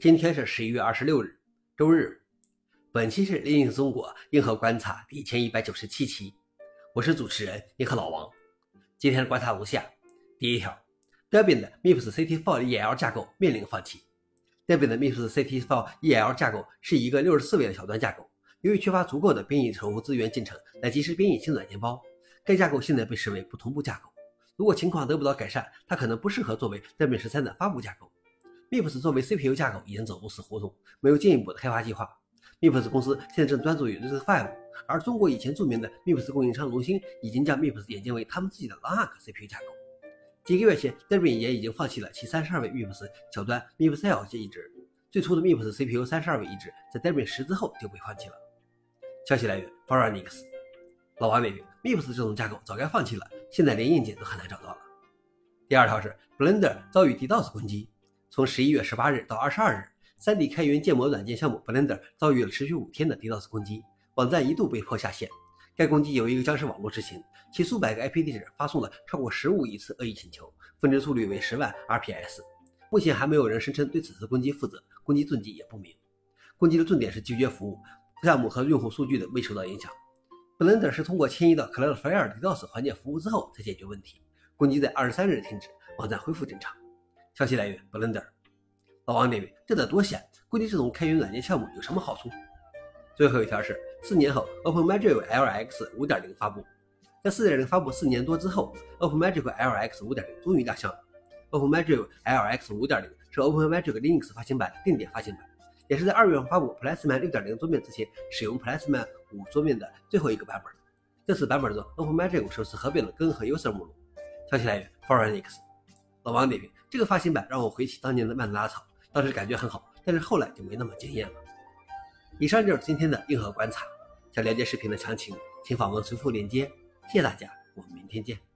今天是十一月二十六日，周日。本期是《林硬中国硬核观察》第一千一百九十七期，我是主持人硬核老王。今天的观察如下：第一条，Debian 的 MIPS CT4 EL 架构面临放弃。Debian 的 MIPS CT4 EL 架构是一个六十四位的小端架构，由于缺乏足够的编译存储资源进程来及时编译新软件包，该架构现在被视为不同步架构。如果情况得不到改善，它可能不适合作为 Debian 十三的发布架构。MIPS 作为 CPU 架构已经走入死胡同，没有进一步的开发计划。MIPS 公司现在正专注于 RISC-V，而中国以前著名的 MIPS 供应商龙芯已经将 MIPS 演进为他们自己的 Lark CPU 架构。几个月前 d e b i n 也已经放弃了其三十二位 MIPS 小端 MIPS L 移植。最初的 MIPS CPU 三十二位移植在 d e b i n 十之后就被放弃了。消息来源 f o r u n i x 老王点评：MIPS 这种架构早该放弃了，现在连硬件都很难找到了。第二条是 Blender 遭遇 DDoS 攻击。从十一月十八日到二十二日，3D 开源建模软件项目 Blender 遭遇了持续五天的 DDoS 攻击，网站一度被迫下线。该攻击由一个僵尸网络执行，其数百个 IP 地址发送了超过十五亿次恶意请求，峰值速率为十万 RPS。目前还没有人声称对此次攻击负责，攻击踪迹也不明。攻击的重点是拒绝服务，项目和用户数据的未受到影响。Blender 是通过迁移到 Cloudflare DDoS 环节服务之后才解决问题。攻击在二十三日停止，网站恢复正常。消息来源：Blender。老王点评：这得多闲！估计这种开源软件项目有什么好处？最后一条是，四年后，OpenMagic LX 5.0发布。在4.0发布四年多之后，OpenMagic LX 5.0终于亮相了。OpenMagic LX 5.0是 OpenMagic Linux 发行版的定点发行版，也是在二月份发布 Plasma 6.0桌面之前使用 Plasma 5桌面的最后一个版本。这次版本中，OpenMagic 首次合并了根和 User 目录。消息来源 f o r u n i x 老王点评：这个发型板让我回起当年的曼德拉草，当时感觉很好，但是后来就没那么惊艳了。以上就是今天的硬核观察。想了解视频的详情，请访问随附链接。谢谢大家，我们明天见。